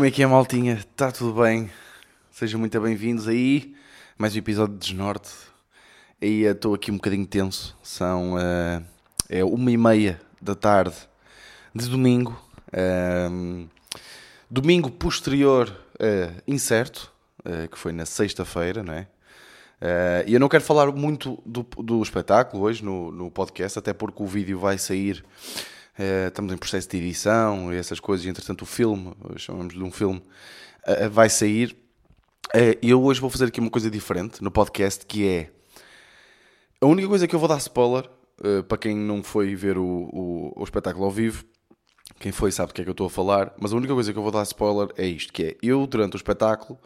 Como é que é, maltinha? Está tudo bem? Sejam muito bem-vindos aí. Mais um episódio de Desnorte. Eh, estou aqui um bocadinho tenso. São uh, é uma e meia da tarde de domingo. Um, domingo posterior uh, incerto, uh, que foi na sexta-feira, não é? E eu não quero falar muito do, do espetáculo hoje no, no podcast, até porque o vídeo vai sair Uh, estamos em processo de edição e essas coisas, e entretanto o filme, chamamos de um filme, uh, vai sair. Eu hoje vou fazer aqui uma coisa diferente no podcast, que é a única coisa que eu vou dar spoiler, para quem não foi ver o, o, o, espetáculo ao vivo, quem foi sabe do que é que eu estou a falar, mas a única coisa que eu vou dar spoiler é isto, que é, eu durante o espetáculo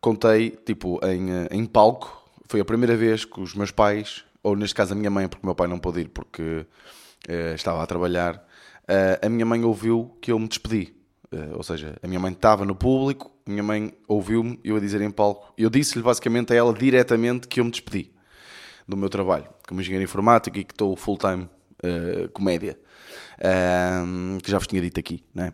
contei, tipo, em, em palco, foi a primeira vez que os meus pais, ou neste caso a minha mãe, porque o meu pai não pôde ir porque uh, estava a trabalhar, uh, a minha mãe ouviu que eu me despedi. Uh, ou seja, a minha mãe estava no público, a minha mãe ouviu-me, eu a dizer em palco. Eu disse-lhe basicamente a ela diretamente que eu me despedi do meu trabalho como engenheiro informático e que estou full-time comédia. que já vos tinha dito aqui, não é?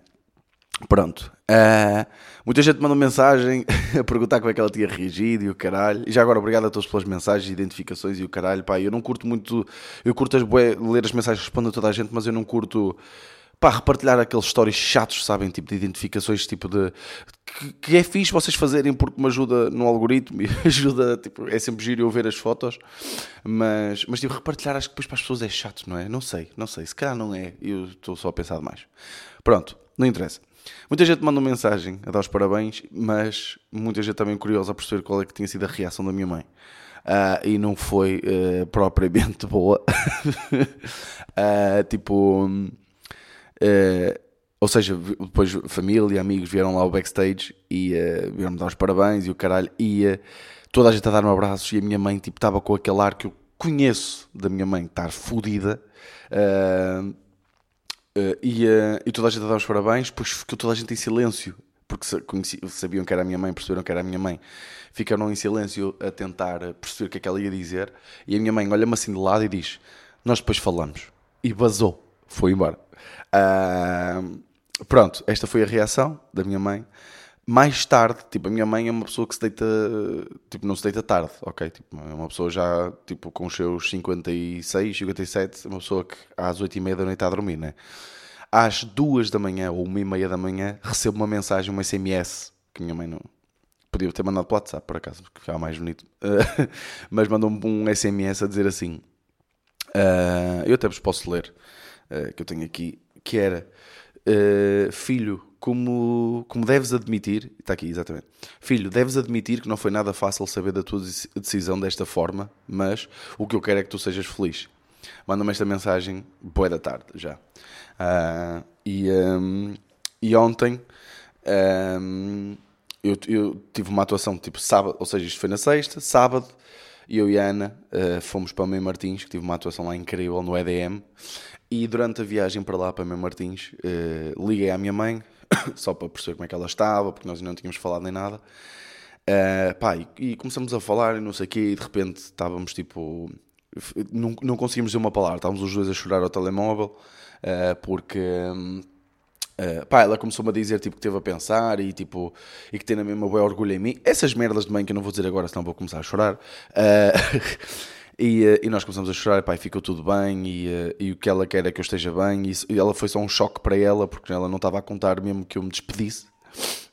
Pronto. Uh, muita gente mandou mensagem a perguntar como é que ela tinha reagido e o caralho. E já agora, obrigado a todos pelas mensagens, identificações e o caralho. Pá, eu não curto muito. Eu curto as bué, ler as mensagens, respondo a toda a gente, mas eu não curto. Pá, repartilhar aqueles stories chatos, sabem? Tipo de identificações, tipo de. Que, que é fixe vocês fazerem porque me ajuda no algoritmo e ajuda. Tipo, é sempre giro eu ver as fotos. Mas, mas tipo, repartilhar acho que depois para as pessoas é chato, não é? Não sei, não sei. Se calhar não é. Eu estou só a pensar demais. Pronto, não interessa. Muita gente mandou mensagem a dar os parabéns, mas muita gente também curiosa a perceber qual é que tinha sido a reação da minha mãe. Uh, e não foi uh, propriamente boa. uh, tipo, ou seja, depois família e amigos vieram lá ao backstage e vieram-me dar os parabéns e o caralho. E toda a gente a dar-me abraços e a minha mãe tipo estava com aquele ar que eu conheço da minha mãe estar fodida. Uh, Uh, e, uh, e toda a gente a dar os parabéns, depois ficou toda a gente em silêncio, porque conheci, sabiam que era a minha mãe, perceberam que era a minha mãe. Ficaram em silêncio a tentar perceber o que é que ela ia dizer. E a minha mãe olha-me assim de lado e diz: Nós depois falamos. E vazou, foi embora. Uh, pronto, esta foi a reação da minha mãe mais tarde, tipo, a minha mãe é uma pessoa que se deita, tipo, não se deita tarde, ok? Tipo, é uma pessoa já, tipo, com os seus 56, 57, uma pessoa que às 8 e meia da noite está a dormir, né? Às 2 da manhã ou 1 e meia da manhã recebo uma mensagem, um SMS, que minha mãe não... Podia ter mandado para o WhatsApp, por acaso, porque ficava mais bonito. mas mandou-me um SMS a dizer assim... Uh, eu até vos posso ler, uh, que eu tenho aqui, que era... Uh, filho, como, como deves admitir, está aqui exatamente, filho, deves admitir que não foi nada fácil saber da tua decisão desta forma, mas o que eu quero é que tu sejas feliz. Manda-me esta mensagem, boa da tarde já. Uh, e, um, e ontem um, eu, eu, tive uma atuação tipo sábado, ou seja, isto foi na sexta, sábado, eu e a Ana uh, fomos para o Meio Martins, que tive uma atuação lá incrível no EDM. E durante a viagem para lá, para Meio Martins, uh, liguei à minha mãe, só para perceber como é que ela estava, porque nós não tínhamos falado nem nada. Uh, pá, e, e, começamos a falar e não sei o quê, e de repente estávamos tipo. Não, não conseguimos dizer uma palavra, estávamos os dois a chorar ao telemóvel, uh, porque. Uh, pá, ela começou-me a dizer tipo, que teve a pensar e, tipo, e que tem na mesma boa orgulho em mim. Essas merdas de mãe que eu não vou dizer agora, senão vou começar a chorar. Uh, E, eh, e, nós começamos a chorar, pai, ficou tudo bem e, eh, e, o que ela quer é que eu esteja bem. E, e, ela foi só um choque para ela, porque ela não estava a contar mesmo que eu me despedisse.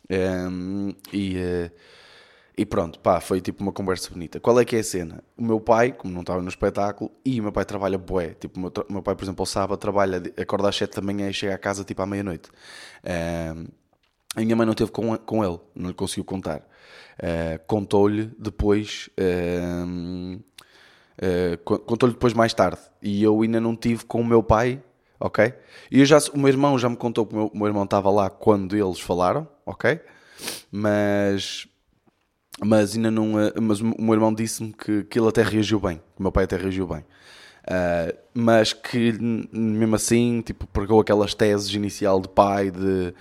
Um, e, eh, e pronto, pá, foi tipo uma conversa bonita. Qual é que é a cena? O meu pai, como não estava no espetáculo, e o meu pai trabalha bué. Tipo, o meu, meu pai, por exemplo, ao sábado trabalha, acorda às 7 da manhã e chega a casa tipo à meia-noite. Um, a minha mãe não teve com, com ele, não lhe conseguiu contar. Uh, Contou-lhe depois. Uh, Uh, Contou-lhe depois mais tarde. E eu ainda não tive com o meu pai, ok? E eu já, o meu irmão já me contou que o meu, meu irmão estava lá quando eles falaram, ok? Mas, mas ainda não. Eh, mas o meu irmão disse-me que, que ele até reagiu bem, que o meu pai até reagiu bem. Uh, mas que mesmo assim, tipo, pegou aquelas teses inicial de pai, de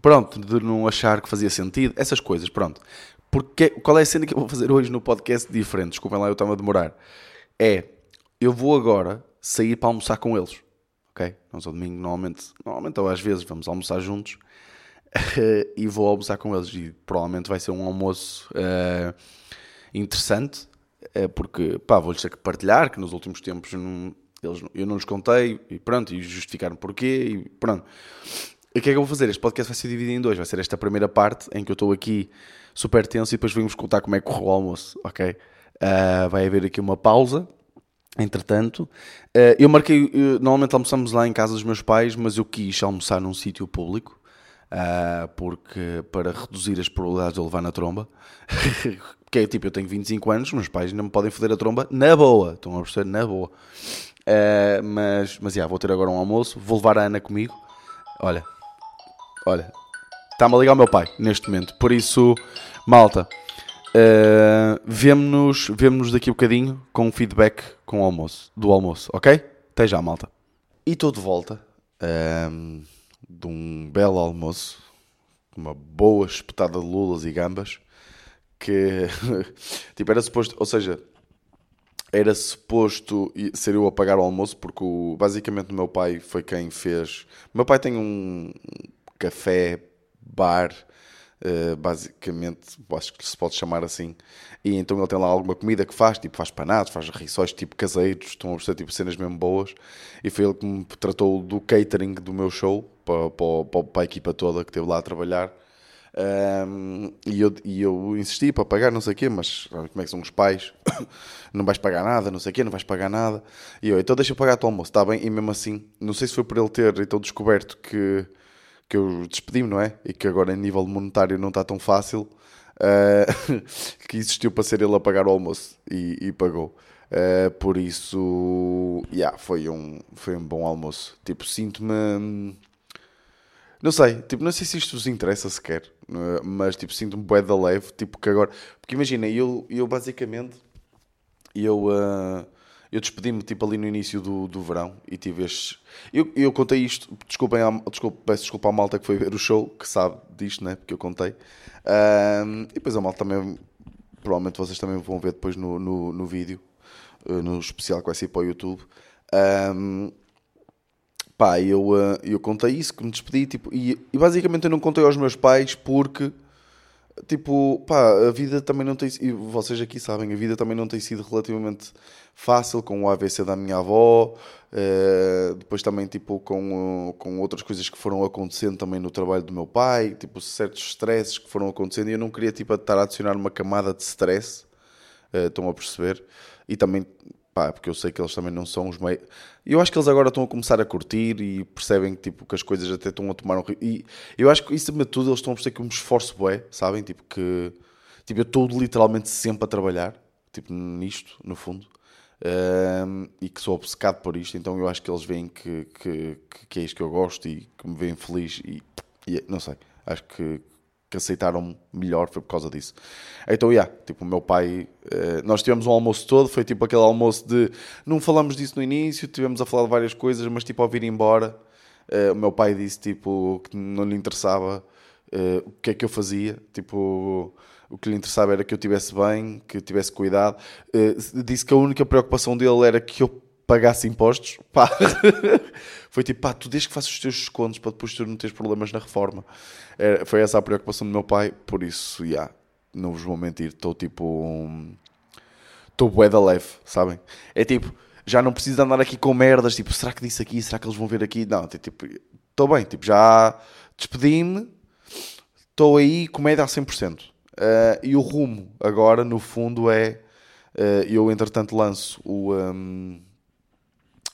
pronto, de não achar que fazia sentido, essas coisas, pronto. Porque, qual é a cena que eu vou fazer hoje no podcast diferente? Desculpem lá, eu estava a demorar. É, eu vou agora sair para almoçar com eles. Ok? Nós domingo, normalmente, normalmente ou às vezes, vamos almoçar juntos. e vou almoçar com eles. E provavelmente vai ser um almoço uh, interessante, uh, porque pá, vou-lhes ter que partilhar que nos últimos tempos não, eles, eu não lhes contei e pronto, e justificaram porquê e pronto. O que é que eu vou fazer? Este podcast vai ser dividido em dois. Vai ser esta primeira parte em que eu estou aqui super tenso e depois vamos contar como é que correu o almoço, ok? Uh, vai haver aqui uma pausa. Entretanto, uh, eu marquei. Eu, normalmente almoçamos lá em casa dos meus pais, mas eu quis almoçar num sítio público. Uh, porque para reduzir as probabilidades de eu levar na tromba, porque é tipo, eu tenho 25 anos, meus pais não me podem foder a tromba na boa, estão a perceber? Na boa. Mas, mas, yeah, vou ter agora um almoço, vou levar a Ana comigo. Olha, olha, está-me a ligar o meu pai neste momento. Por isso, malta, uh, vemo-nos vemo daqui a um bocadinho com um feedback com o almoço, do almoço, ok? Até já, malta. E estou de volta um, de um belo almoço, uma boa espetada de lulas e gambas, que tipo era suposto, ou seja, era suposto ser eu a pagar o almoço, porque o, basicamente o meu pai foi quem fez. O meu pai tem um café, bar, uh, basicamente, acho que se pode chamar assim. E então ele tem lá alguma comida que faz, tipo faz panados, faz rissóis tipo caseiros, estão a tipo cenas mesmo boas. E foi ele que me tratou do catering do meu show para, para, para a equipa toda que esteve lá a trabalhar. Um, e, eu, e eu insisti para pagar, não sei o quê, mas como é que são os pais? não vais pagar nada, não sei o quê, não vais pagar nada. E eu, então deixa eu pagar o almoço, está bem? E mesmo assim, não sei se foi por ele ter então descoberto que, que eu despedi-me, não é? E que agora em nível monetário não está tão fácil, uh, que insistiu para ser ele a pagar o almoço e, e pagou. Uh, por isso, yeah, foi, um, foi um bom almoço. Tipo, sinto-me não sei, tipo, não sei se isto vos interessa sequer, é? mas tipo, sinto-me bué da leve, tipo, que agora... Porque imagina, eu, eu basicamente, eu, uh, eu despedi-me tipo ali no início do, do verão e tive estes... Eu, eu contei isto, desculpem, desculpa, peço desculpa à malta que foi ver o show, que sabe disto, né, porque eu contei. E depois a malta também, provavelmente vocês também vão ver depois no, no, no vídeo, uh, no especial que vai ser para o YouTube. Um, Pá, eu, uh, eu contei isso, que me despedi, tipo, e, e, basicamente eu não contei aos meus pais porque, tipo, pá, a vida também não tem e vocês aqui sabem, a vida também não tem sido relativamente fácil com o AVC da minha avó, uh, depois também, tipo, com, uh, com outras coisas que foram acontecendo também no trabalho do meu pai, tipo, certos stresses que foram acontecendo e eu não queria, tipo, estar a adicionar uma camada de stress, estão a perceber? E também pá, porque eu sei que eles também não são os meios. Eu acho que eles agora estão a começar a curtir e percebem tipo, que as coisas até estão a tomar um. E eu acho que isso, de tudo, eles estão a perceber que eu me esforço bué, sabem? Tipo, que tipo, eu estou literalmente sempre a trabalhar, tipo, nisto, no fundo. Um, e que sou obcecado por isto, então eu acho que eles veem que, que, que é isto que eu gosto e que me veem feliz e, e não sei, acho que que aceitaram melhor foi por causa disso. Então, yeah, tipo, o meu pai, uh, nós tivemos um almoço todo, foi tipo aquele almoço de, não falamos disso no início, tivemos a falar de várias coisas, mas tipo, ao vir embora, uh, o meu pai disse, tipo, que não lhe interessava uh, o que é que eu fazia, tipo, o que lhe interessava era que eu estivesse bem, que eu tivesse cuidado. disse que a única preocupação dele era que eu pagasse impostos, pá. foi tipo, pá, tu desde que faças os teus descontos para depois tu não teres problemas na reforma. É, foi essa a preocupação do meu pai, por isso, já, yeah, não vos vou mentir, estou tipo. Estou um, bué da leve, sabem? É tipo, já não preciso andar aqui com merdas, tipo, será que disse aqui? Será que eles vão ver aqui? Não, tipo, estou bem, tipo, já despedi-me, estou aí, comédia a 100%. Uh, eh, e o rumo agora, no fundo, é. Uh, eu, entretanto, lanço o. Um,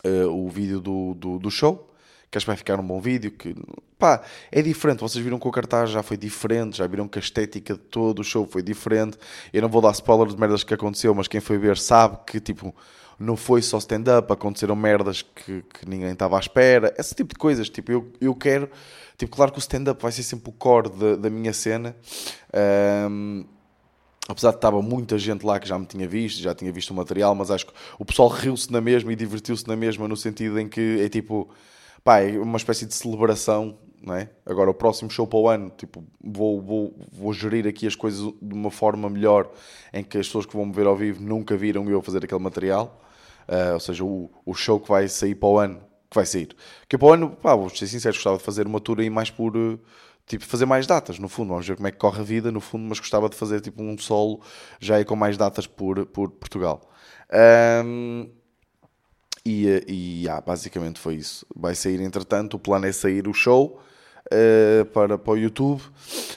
uh, o vídeo do, do, do, show, que acho que vai ficar um bom vídeo, que pá, é diferente, vocês viram que o cartaz já foi diferente, já viram que a estética de todo o show foi diferente, eu não vou dar spoiler de merdas que aconteceu, mas quem foi ver sabe que tipo, não foi só stand-up, aconteceram merdas que, que ninguém estava à espera, esse tipo de coisas, tipo, eu, eu quero, tipo, claro que o stand-up vai ser sempre o core da, da minha cena, um, apesar de estava muita gente lá que já me tinha visto, já tinha visto o material, mas acho que o pessoal riu-se na mesma e divertiu-se na mesma, no sentido em que é tipo, pá, é uma espécie de celebração, não é? Agora, o próximo show para o ano, tipo, vou, vou, vou gerir aqui as coisas de uma forma melhor, em que as pessoas que vão me ver ao vivo nunca viram eu fazer aquele material, uh, ou seja, o, o show que vai sair para o ano, que vai sair. Que para o ano, pá, vou ser sincero, gostava de fazer uma tour aí mais por, tipo, fazer mais datas, no fundo. Vamos ver como é que corre a vida, no fundo, mas gostava de fazer tipo um solo já é com mais datas por, por Portugal. Um, e, e ah, basicamente foi isso. Vai sair, entretanto, o plano é sair o show uh, para, para o YouTube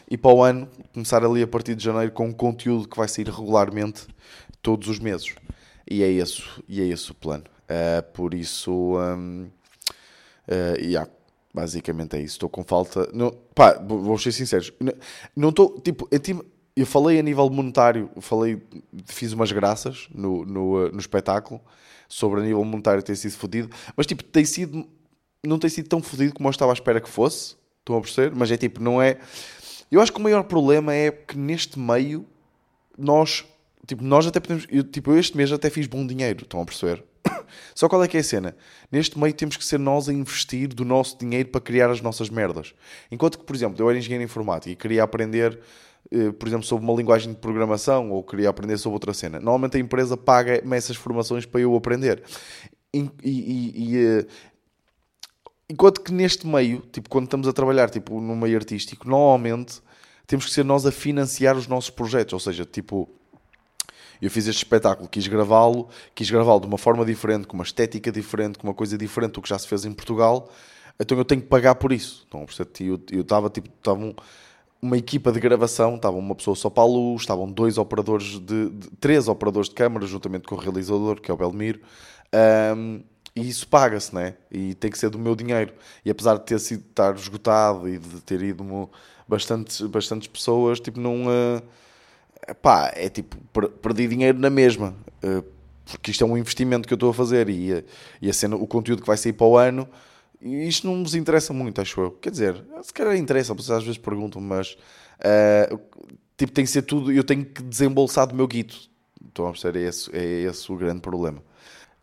e para o ano começar ali a partir de janeiro com um conteúdo que vai sair regularmente todos os meses. E é esse, e é esse o plano. Uh, por isso, um, uh, yeah, basicamente é isso. Estou com falta. Não, pá, vou ser sincero. Não estou. Tipo, eu falei a nível monetário, falei, fiz umas graças no, no, no espetáculo sobre a nível monetário ter sido fodido, mas tipo, tem sido, não tem sido tão fodido como eu estava à espera que fosse. Estão a perceber? Mas é tipo, não é. Eu acho que o maior problema é que neste meio nós, tipo, nós até podemos. Eu, tipo, eu este mês até fiz bom dinheiro, estão a perceber? Só qual é que é a cena? Neste meio temos que ser nós a investir do nosso dinheiro para criar as nossas merdas. Enquanto que, por exemplo, eu era engenheiro informático e queria aprender, eh, por exemplo, sobre uma linguagem de programação ou queria aprender sobre outra cena. Normalmente a empresa paga-me essas formações para eu aprender. E, e, e, eh, Enquanto que neste meio, tipo, quando estamos a trabalhar tipo, no meio artístico, normalmente temos que ser nós a financiar os nossos projetos. Ou seja, tipo, eu fiz este espetáculo, quis gravá-lo, quis gravá-lo de uma forma diferente, com uma estética diferente, com uma coisa diferente do que já se fez em Portugal, então eu tenho que pagar por isso. Então, eu estava tipo, estava um, uma equipa de gravação, estava uma pessoa só para a luz, estavam dois operadores de, de três operadores de câmara, juntamente com o realizador, que é o Belmiro. Um, e isso paga-se, né? E tem que ser do meu dinheiro. E apesar de ter sido estar esgotado e de ter ido bastantes, bastantes pessoas, tipo, não. Uh, pá, é tipo, perdi dinheiro na mesma. Uh, porque isto é um investimento que eu estou a fazer e, a, e a cena, o conteúdo que vai sair para o ano, isto não nos interessa muito, acho eu. Quer dizer, se calhar interessa, vocês às vezes perguntam, mas uh, tipo, tem que ser tudo, eu tenho que desembolsar do meu guito. Estão a perceber? É esse, é esse o grande problema.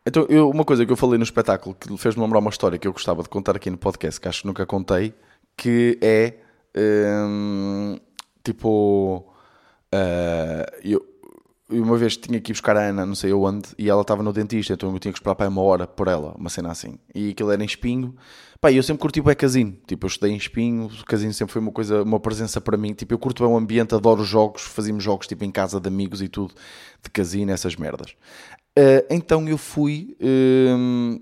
Então, eu, uma coisa que eu falei no espetáculo que fez-me lembrar uma história que eu gostava de contar aqui no podcast, que acho que nunca contei, que é hum, tipo. Uh, eu, uma vez tinha que ir buscar a Ana, não sei onde, e ela estava no dentista, então eu tinha que esperar para uma hora por ela, uma cena assim. E aquilo era em espinho. Pá, eu sempre curti bem casino. Tipo, eu estudei em espinho, o casino sempre foi uma coisa, uma presença para mim. Tipo, eu curto bem o ambiente, adoro jogos, fazíamos jogos tipo em casa de amigos e tudo, de casino, essas merdas. Uh, então eu fui. Uh,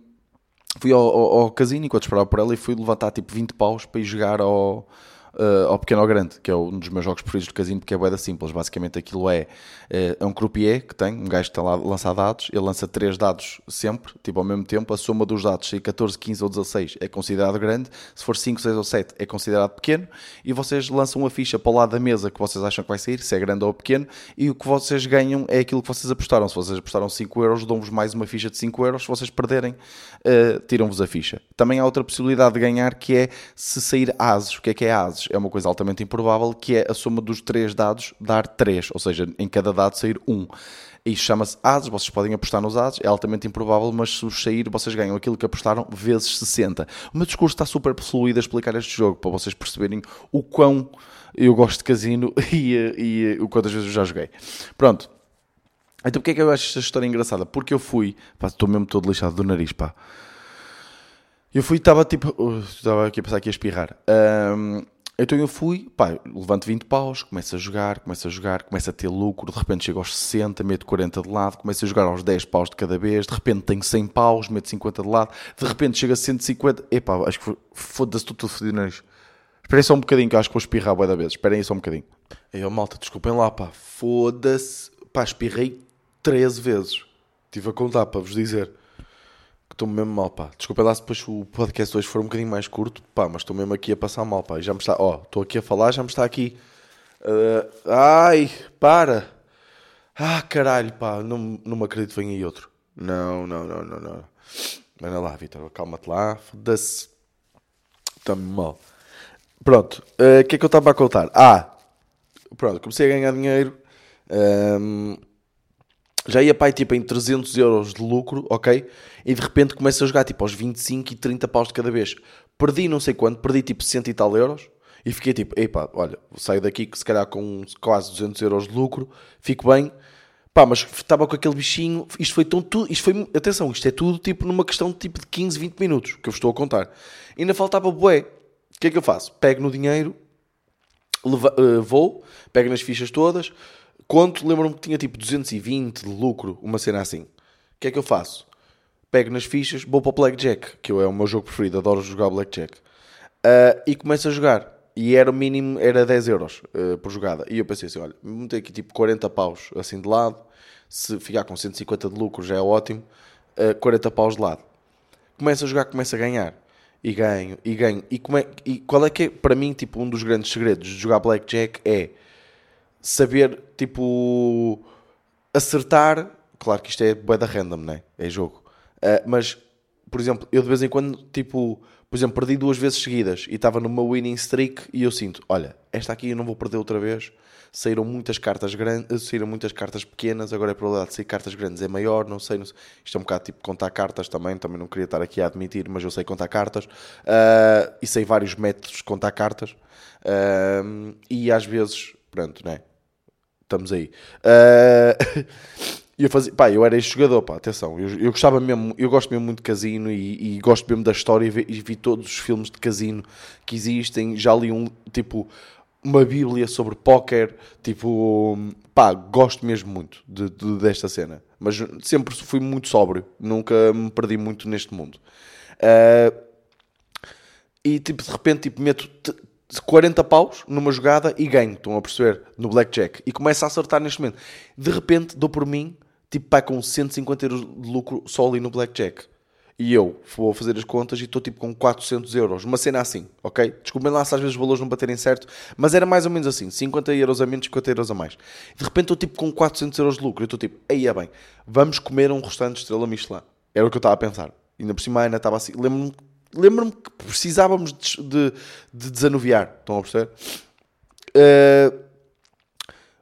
fui ao, ao, ao, casino enquanto esperava por ela e fui levantar tipo 20 paus para ir jogar ao, uh, ao Pequeno ao Grande, que é um dos meus jogos preferidos do casino, porque é boeda simples. Basicamente aquilo é, uh, é um croupier que tem, um gajo que está lá a lançar dados, ele lança 3 dados sempre, tipo ao mesmo tempo, a soma dos dados, se 14, 15 ou 16 é considerado grande, se for 5, 6 ou 7 é considerado pequeno, e vocês lançam uma ficha para o lado da mesa que vocês acham que vai sair, se é grande ou pequeno, e o que vocês ganham é aquilo que vocês apostaram. Se vocês apostaram 5 euros, dão-vos mais uma ficha de 5 euros, se vocês perderem, uh, tiram-vos a ficha. Também há outra possibilidade de ganhar que é se sair ases. O que é que é ases? É uma coisa altamente improvável, que é a soma dos três dados dar 3, ou seja, em cada dado sair 1. Isto chama-se ases, vocês podem apostar nos ases, é altamente improvável, mas se sair, vocês ganham aquilo que apostaram vezes 60. O meu discurso está super fluido a explicar este jogo, para vocês perceberem o quão eu gosto de casino e, e, o quantas vezes eu já joguei. Pronto. Então porquê é que eu acho esta história engraçada? Porque eu fui, pá, estou mesmo todo lixado do nariz, pá. Eu fui, estava tipo, estava aqui a pensar aqui a espirrar. Um, então eu fui, pá, levanto 20 paus, começo a jogar, começo a jogar, começo a ter lucro, de repente chego aos 60, meto 40 de lado, começo a jogar aos 10 paus de cada vez, de repente tenho 100 paus, meto 50 de lado, de repente chega a 150, epá, acho que foda-se tudo, tudo fodido. Esperem só um bocadinho que eu acho que vou espirrar boa da vez, esperem só um bocadinho. Aí, oh, malta, desculpem lá, pá, foda-se, pá, espirrei 13 vezes. Estive a contar para vos dizer estou mesmo mal, pá. Desculpa lá se depois o podcast hoje for um bocadinho mais curto, pá, mas estou mesmo aqui a passar mal, pá. já me está, ó, estou aqui a falar, já me está aqui. Uh, ai, para! Ah, caralho, pá, não, não me acredito que venha aí outro. Não, não, não, não, não. Anda lá, Vitor, calma-te lá, foda-se. Está-me mal. Pronto, o uh, que é que eu estava a contar? Ah, pronto, comecei a ganhar dinheiro. Um, já ia pai tipo em 300 euros de lucro, ok? E de repente começa a jogar tipo aos 25 e 30 paus de cada vez. Perdi não sei quanto, perdi tipo 100 e tal euros. E fiquei tipo, epá, olha, saio daqui se calhar com quase 200 euros de lucro, fico bem. Pá, mas estava com aquele bichinho, isto foi tão tudo, isto foi, atenção, isto é tudo tipo numa questão de tipo de 15, 20 minutos, que eu vos estou a contar. Ainda faltava bué. O que é que eu faço? Pego no dinheiro Leva, uh, vou, pego nas fichas todas, conto, lembro-me que tinha tipo 220 de lucro, uma cena assim. O que é que eu faço? Pego nas fichas, vou para o Blackjack, que é o meu jogo preferido, adoro jogar Blackjack. Uh, e começo a jogar. E era o mínimo, era 10 euros uh, por jogada. E eu pensei assim, olha, vou meter aqui tipo 40 paus assim de lado, se ficar com 150 de lucro já é ótimo, uh, 40 paus de lado. Começo a jogar, começo a ganhar e ganho, e ganho. E, é, e qual é que é, para mim, tipo, um dos grandes segredos de jogar Blackjack é saber, tipo, acertar. Claro que isto é bué da random, né? É jogo. Uh, mas, por exemplo, eu de vez em quando, tipo, por exemplo, perdi duas vezes seguidas e estava numa winning streak e eu sinto, olha, esta aqui eu não vou perder outra vez. Saíram muitas cartas grandes, saíram muitas cartas pequenas, agora a probabilidade de sair cartas grandes é maior, não sei, não sei. Isto é um bocado tipo contar cartas também, também não queria estar aqui a admitir, mas eu sei contar cartas uh, e sei vários métodos de contar cartas uh, e às vezes, pronto, né? Estamos aí. Uh, eu fazia, pá, eu era este jogador, pá, atenção, eu, eu gostava mesmo, eu gosto mesmo muito de casino e, e gosto mesmo da história e vi, e vi, todos os filmes de casino que existem, já li um, tipo, uma bíblia sobre póquer, tipo, pá, gosto mesmo muito de, de, desta cena. Mas sempre fui muito sóbrio, nunca me perdi muito neste mundo. Uh, e tipo, de repente, tipo, meto 40 paus numa jogada e ganho, estão a perceber? No blackjack. E começo a acertar neste momento. De repente, dou por mim, tipo, pá, com 150 euros de lucro só ali no blackjack e eu vou fazer as contas e estou tipo com 400 euros. Uma cena assim, ok? Desculpem lá se às vezes os valores não baterem certo, mas era mais ou menos assim: 50 euros a menos, 50 euros a mais. De repente estou tipo com 400 euros de lucro. Eu estou tipo, aí é bem, vamos comer um restaurante estrela Michelin. Era o que eu estava a pensar. Ainda por cima ainda estava assim. Lembro-me lembro que precisávamos de, de, de, desanuviar. Estão a perceber? Uh,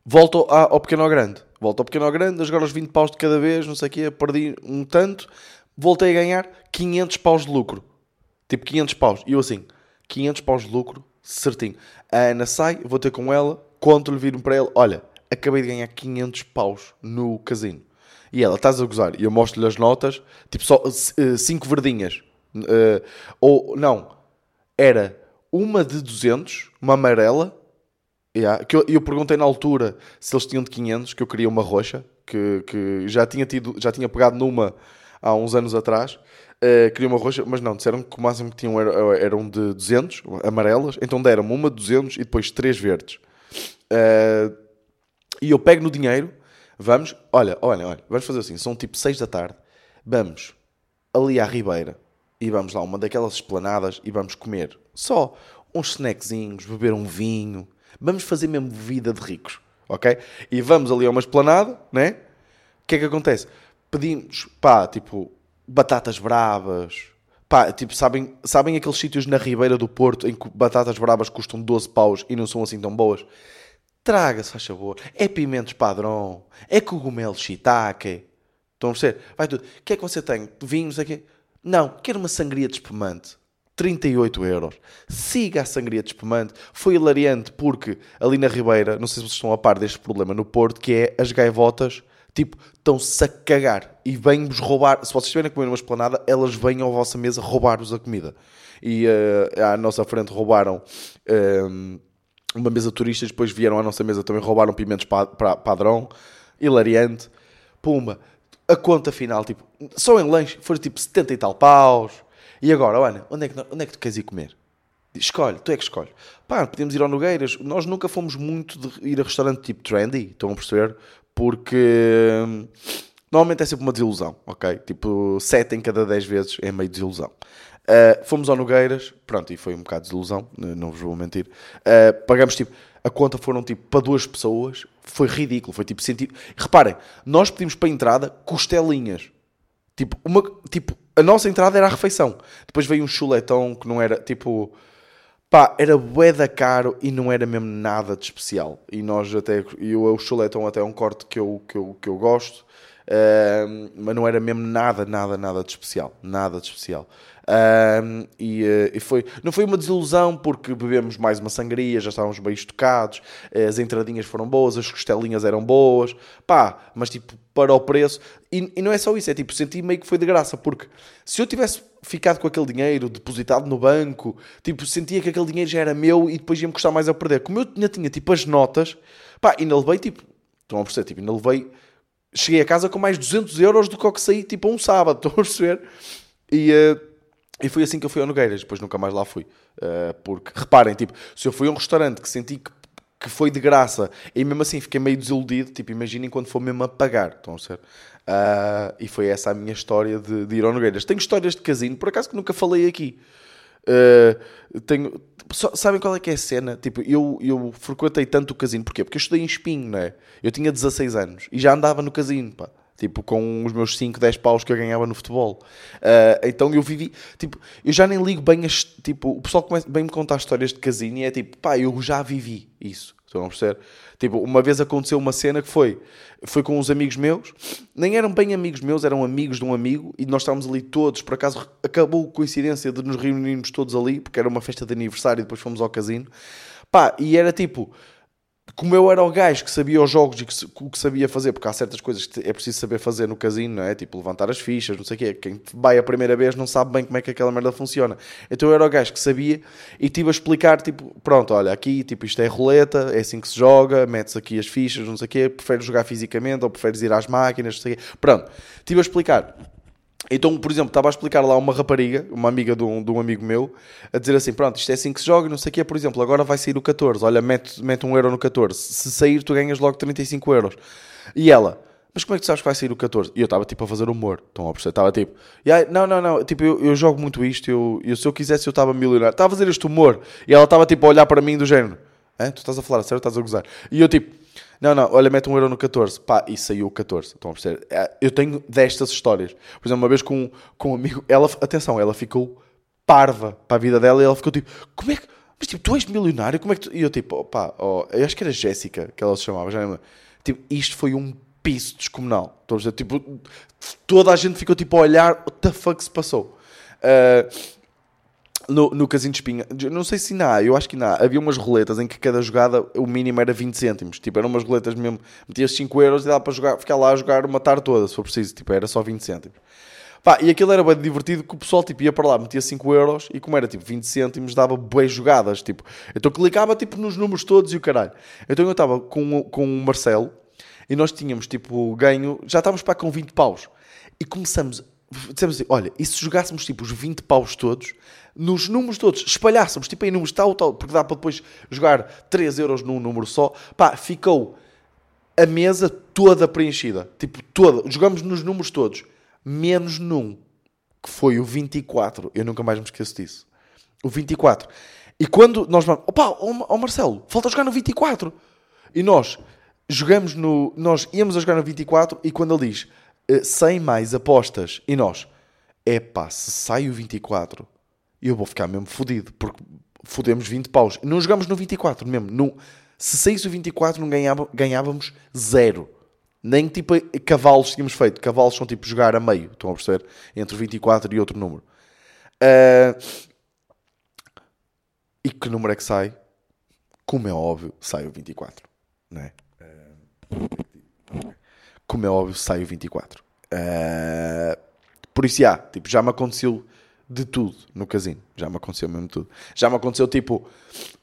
volto ao pequeno ao grande. Volto ao pequeno ao grande, agora os 20 paus de cada vez, não sei o quê, perdi um tanto voltei a ganhar 500 paus de lucro. Tipo 500 paus. E eu assim, 500 paus de lucro, certinho. A Ana sai, vou ter com ela, conto-lhe, viro para ela, olha, acabei de ganhar 500 paus no casino. E ela, estás a gozar? E eu mostro-lhe as notas, tipo só 5 uh, verdinhas. Uh, ou, não, era uma de 200, uma amarela, yeah, que eu, eu, perguntei na altura se eles tinham de 500, que eu queria uma roxa, que, que já, tinha tido, já tinha pegado numa há uns anos atrás. Uh, queria uma roxa, mas não, disseram que o máximo que tinham era, eram de 200, amarelas, então deram-me uma de 200 e depois três verdes. Uh, e eu pego no dinheiro, vamos, olha, olha, olha, vamos fazer assim, são tipo 6 da tarde, vamos ali à Ribeira e vamos lá, uma daquelas esplanadas e vamos comer só uns snackzinhos, beber um vinho, vamos fazer mesmo vida de ricos, ok? E vamos ali a uma esplanada, né? O que é que acontece? pedimos, pá, tipo, batatas bravas. Pá, tipo, sabem, sabem aqueles sítios na Ribeira do Porto em que batatas bravas custam 12 paus e não são assim tão boas? Traga-se, faz favor. É pimentos padrão. É cogumelo shiitake. Estão a perceber? Vai tudo. O que é que você tem? Vinho, não sei Não, quero uma sangria de espumante. 38 euros. Siga a sangria de espumante. Foi hilariante porque ali na Ribeira, não sei se vocês estão a par deste problema no Porto, que é as gaivotas Tipo, estão-se a cagar e vêm-vos roubar. Se vocês estiverem a comer numa esplanada, elas vêm à vossa mesa roubar-vos a comida. E uh, à nossa frente roubaram uh, uma mesa de turistas, depois vieram à nossa mesa também roubaram pimentos pa pa padrão, hilariante. Pumba, a conta final, tipo, só em lanche, foi tipo 70 e tal paus. E agora, Ana, onde é que, onde é que tu queres ir comer? Escolhe, tu é que escolhe. Pá, podemos ir ao Nogueiras. Nós nunca fomos muito de ir a restaurante tipo trendy, estão a perceber? porque hum, normalmente é sempre uma desilusão, ok? Tipo, 7 em cada 10 vezes é meio desilusão. Uh, fomos ao Nogueiras, pronto, e foi um bocado de desilusão, não vos vou mentir. Uh, pagamos tipo, a conta foram tipo para duas pessoas, foi ridículo, foi tipo sentido. Reparem, nós pedimos para a entrada costelinhas, tipo, uma, tipo, a nossa entrada era a refeição. Depois veio um chuletão que não era tipo Pá, era bué da caro e não era mesmo nada de especial. E nós até, e o chuletão até é um corte que eu, que eu, que eu gosto. Uh, mas não era mesmo nada, nada, nada de especial. Nada de especial. E, uh, e, foi, não foi uma desilusão porque bebemos mais uma sangria, já estávamos bem estocados, as entradinhas foram boas, as costelinhas eram boas, pá, mas tipo, para o preço. E, e não é só isso, é tipo, senti meio que foi de graça, porque se eu tivesse ficado com aquele dinheiro depositado no banco, tipo, sentia que aquele dinheiro já era meu e depois ia-me custar mais a perder. Como eu tinha, tinha tipo as notas, pá, ainda levei tipo, estão a perceber, tipo, ainda levei cheguei a casa com mais 200 euros do que o que saí tipo um sábado, estão a perceber? E, uh, e foi assim que eu fui ao Nogueiras, depois nunca mais lá fui. Uh, porque, reparem, tipo, se eu fui a um restaurante que senti que, que foi de graça e mesmo assim fiquei meio desiludido, tipo, imaginem quando for mesmo a pagar, estão a ser? Uh, e foi essa a minha história de, de ir ao Nogueiras. Tenho histórias de casino, por acaso que nunca falei aqui. Tenho, sabem qual é que é a cena? Tipo, eu, eu frequentei tanto o casino, porquê? Porque eu estudei em Espinho, não é? Eu tinha 16 anos e já andava no casino, pá. Tipo, com os meus 5, 10 paus que eu ganhava no futebol. Uh, então eu vivi, tipo, eu já nem ligo bem as, tipo, o pessoal começa bem me contar histórias de casino e é tipo, pá, eu já vivi isso. Estão a perceber? Tipo, uma vez aconteceu uma cena que foi, foi com uns amigos meus, nem eram bem amigos meus, eram amigos de um amigo, e nós estávamos ali todos, por acaso acabou a coincidência de nos reunirmos todos ali, porque era uma festa de aniversário e depois fomos ao casino. Pá, e era tipo, como eu era o gajo que sabia os jogos e que, o que sabia fazer, porque há certas coisas que é preciso saber fazer no casino, não é? Tipo, levantar as fichas, não sei o quê. Quem vai a primeira vez não sabe bem como é que aquela merda funciona. Então eu era o gajo que sabia e estive a explicar, tipo, pronto, olha, aqui, tipo, isto é roleta, é assim que se joga, metes aqui as fichas, não sei o quê, preferes jogar fisicamente ou preferes ir às máquinas, não sei o quê. Pronto, estive a explicar. Então, por exemplo, estava a explicar lá uma rapariga, uma amiga de um, de um amigo meu, a dizer assim: pronto, isto é assim que se joga, não sei o quê, por exemplo, agora vai sair o 14, olha, mete, mete um euro no 14, se sair tu ganhas logo 35 euros. E ela, mas como é que tu sabes que vai sair o 14? E eu estava tipo a fazer humor, estão a perceber? Estava tipo, yeah, não, não, não, tipo, eu, eu jogo muito isto, eu, eu, se eu quisesse eu estava milionário, estava a fazer este humor, e ela estava tipo a olhar para mim do género, tu estás a falar, sério, estás a gozar? E eu tipo, não, não, olha, mete um euro no 14. Pá, e saiu o 14. Estão a perceber? É, eu tenho destas histórias. Por exemplo, uma vez com, com um amigo, ela, atenção, ela ficou parva para a vida dela e ela ficou tipo, como é que. Mas tipo, tu és milionário? Como é que tu. E eu tipo, pá, oh, eu acho que era Jéssica que ela se chamava, já lembro. Tipo, isto foi um piso descomunal. Estão a dizer, tipo, toda a gente ficou tipo a olhar, what the fuck se passou? Uh, no, no Casino de Espinha, não sei se ainda há, eu acho que ainda há, havia umas roletas em que cada jogada o mínimo era 20 cêntimos. Tipo, eram umas roletas mesmo, metias 5 euros e dava para jogar, ficar lá a jogar uma tarde toda, se for preciso. Tipo, era só 20 cêntimos. Pá, e aquilo era bem divertido que o pessoal tipo, ia para lá, metia 5 euros e como era tipo 20 cêntimos, dava boas jogadas. Tipo, então clicava tipo nos números todos e o caralho. Então eu estava com, com o Marcelo e nós tínhamos tipo ganho, já estávamos para com 20 paus. E começamos dissemos assim, olha, e se jogássemos tipo os 20 paus todos, nos números todos, espalhássemos tipo em números tal, tal, porque dá para depois jogar 3 euros num número só, pá, ficou a mesa toda preenchida, tipo toda, jogamos nos números todos, menos num, que foi o 24, eu nunca mais me esqueço disso, o 24. E quando nós vamos, opa, ó oh, Marcelo, falta jogar no 24. E nós jogamos no, nós íamos a jogar no 24 e quando ele diz 100 eh, mais apostas. E nós, é pá, se sai o 24, eu vou ficar mesmo fodido, porque fodemos 20 paus. Não jogamos no 24 mesmo. Não, se saísse o 24, não ganhava, ganhávamos zero. Nem tipo cavalos tínhamos feito. Cavalos são tipo jogar a meio, estão a perceber? Entre o 24 e outro número. Uh, e que número é que sai? Como é óbvio, sai o 24. Não é? Uh, como é óbvio, sai o 24. Uh, por isso, já, tipo, já me aconteceu de tudo no casino. Já me aconteceu mesmo tudo. Já me aconteceu, tipo,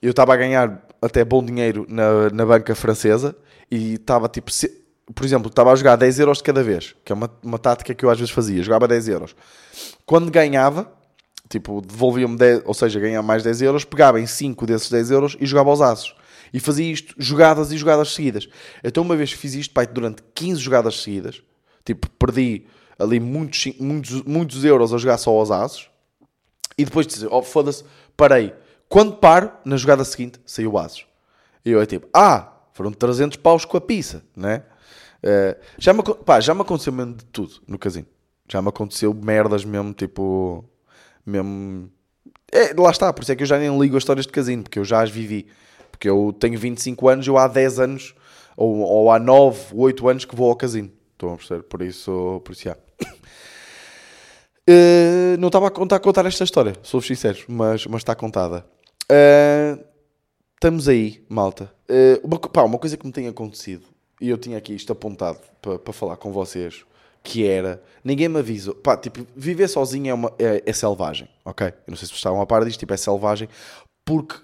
eu estava a ganhar até bom dinheiro na, na banca francesa e estava, tipo, se, por exemplo, estava a jogar 10 euros de cada vez, que é uma, uma tática que eu às vezes fazia. Jogava 10 euros. Quando ganhava, tipo, devolvia-me 10, ou seja, ganhava mais 10 euros, pegava em 5 desses 10 euros e jogava aos aços. E fazia isto jogadas e jogadas seguidas. Então, uma vez que fiz isto, pai, durante 15 jogadas seguidas, tipo, perdi ali muitos, muitos, muitos euros a jogar só aos asos. E depois de dizer, oh, foda-se, parei. Quando paro, na jogada seguinte, saiu asos. E eu é tipo, ah, foram 300 paus com a pizza, né? Uh, já, me, pá, já me aconteceu mesmo de tudo no casino. Já me aconteceu merdas mesmo, tipo, mesmo. É, lá está, por isso é que eu já nem ligo as histórias de casino, porque eu já as vivi. Porque eu tenho 25 anos, eu há 10 anos, ou, ou há 9, 8 anos que vou ao casino. Estão a perceber? Por isso, por isso, já. Uh, não estava a contar, a contar esta história, sou sincero, mas, mas está contada. Uh, estamos aí, malta. Uh, uma, pá, uma coisa que me tem acontecido, e eu tinha aqui isto apontado para, falar com vocês, que era, ninguém me avisou, pá, tipo, viver sozinho é, uma, é, é selvagem, ok? Eu não sei se vocês estavam a par disto, tipo, é selvagem, porque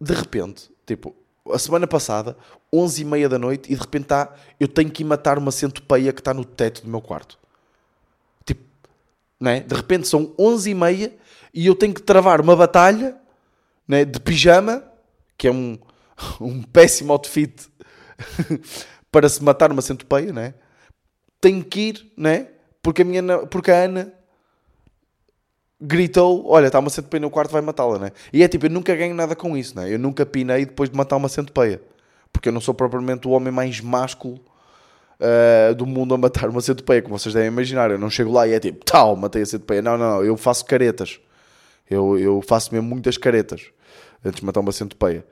de repente, tipo, a semana passada, 11 e meia da noite, e de repente está, eu tenho que ir matar uma centopeia que está no teto do meu quarto. Tipo, né? de repente são 11 e meia e eu tenho que travar uma batalha né? de pijama, que é um, um péssimo outfit para se matar uma centopeia, né? tenho que ir, né? porque, a minha, porque a Ana gritou: Olha, está uma centopeia no quarto, vai matá-la, né? E é tipo, eu nunca ganho nada com isso, né? Eu nunca pinei depois de matar uma centopeia, porque eu não sou propriamente o homem mais másculo uh, do mundo a matar uma centopeia, como vocês devem imaginar. Eu não chego lá e é tipo, tal, matei a centopeia. Não, não, não, eu faço caretas. Eu, eu faço mesmo muitas caretas antes de matar uma centopeia.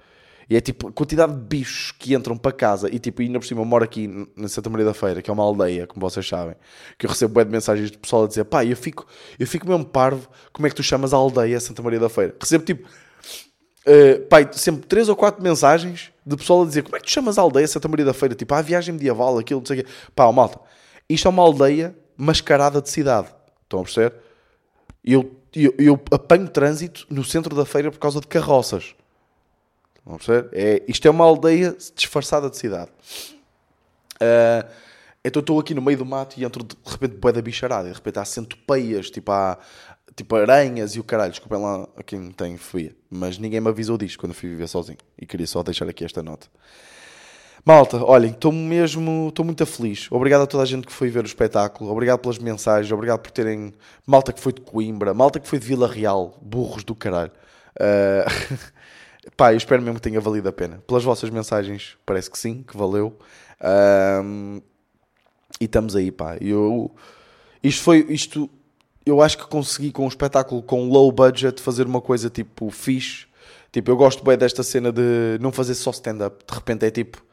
E é tipo, a quantidade de bichos que entram para casa e tipo, ainda por cima eu moro aqui na Santa Maria da Feira, que é uma aldeia, como vocês sabem, que eu recebo bué de mensagens de pessoal a dizer, pá, eu fico, eu fico mesmo parvo, como é que tu chamas a aldeia Santa Maria da Feira? Recebo tipo, uh, sempre três ou quatro mensagens de pessoal a dizer, como é que tu chamas a aldeia Santa Maria da Feira? Tipo, a viagem medieval, aquilo, não sei o quê. Pá, malta, isto é uma aldeia mascarada de cidade. Estão a perceber? Eu, eu, eu apanho trânsito no centro da feira por causa de carroças. Vão perceber? É, isto é uma aldeia disfarçada de cidade. Uh, então estou aqui no meio do mato e entro de repente boé da bicharada. De repente há centopeias, tipo, há, tipo aranhas e o caralho. Desculpem lá a quem tem fobia. Mas ninguém me avisou disto quando fui viver sozinho. E queria só deixar aqui esta nota. Malta, olhem, estou mesmo, estou muito feliz. Obrigado a toda a gente que foi ver o espetáculo. Obrigado pelas mensagens. Obrigado por terem. Malta que foi de Coimbra. Malta que foi de Vila Real. Burros do caralho. Uh... Pá, eu espero mesmo que tenha valido a pena. Pelas vossas mensagens, parece que sim, que valeu. Um, e estamos aí, pá. Eu, isto foi, isto, eu acho que consegui com um espetáculo com low budget fazer uma coisa tipo fixe. Tipo, eu gosto bem desta cena de não fazer só stand-up. De repente é tipo,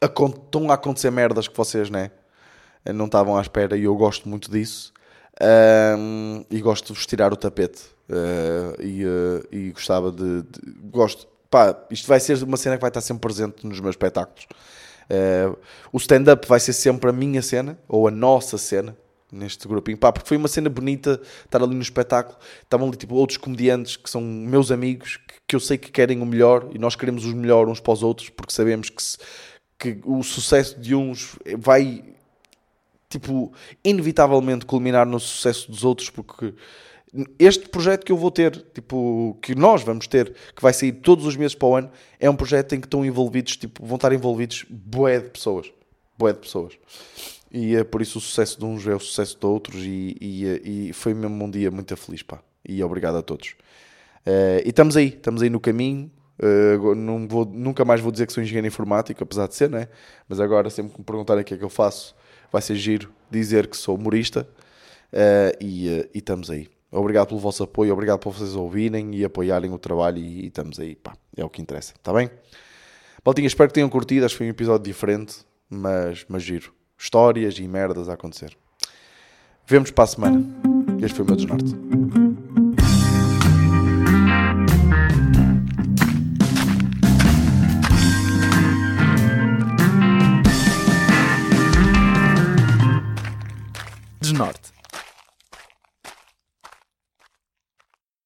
estão a acontecer merdas que vocês, né? Não estavam à espera e eu gosto muito disso. Um, e gosto de vos tirar o tapete. Uh, e, uh, e, gostava de, de, Gosto. Pá, isto vai ser uma cena que vai estar sempre presente nos meus espetáculos. Uh, o stand-up vai ser sempre a minha cena, ou a nossa cena, neste grupinho. Pá, porque foi uma cena bonita estar ali no espetáculo. Estavam ali tipo, outros comediantes que são meus amigos, que, que, eu sei que querem o melhor e nós queremos o melhor uns para os outros, porque sabemos que, se, que o sucesso de uns vai, tipo, inevitavelmente culminar no sucesso dos outros, porque este projeto que eu vou ter, tipo, que nós vamos ter, que vai sair todos os meses para o ano, é um projeto em que estão envolvidos, tipo, vão estar envolvidos bué de pessoas. Bué de pessoas. E é por isso o sucesso de uns é o sucesso de outros e, e, e foi mesmo um dia muito feliz, pá. E obrigado a todos. Uh, e estamos aí, estamos aí no caminho. Uh, não vou, nunca mais vou dizer que sou engenheiro informático, apesar de ser, né? Mas agora, sempre que me perguntarem o que é que eu faço, vai ser giro dizer que sou humorista. Uh, e, e estamos aí. Obrigado pelo vosso apoio, obrigado por vocês ouvirem e apoiarem o trabalho e, e estamos aí, pá, é o que interessa, está bem? Baltinha, espero que tenham curtido, acho que foi um episódio diferente, mas, mas giro. Histórias e merdas a acontecer. Vemos para a semana. Este foi o meu desnorte.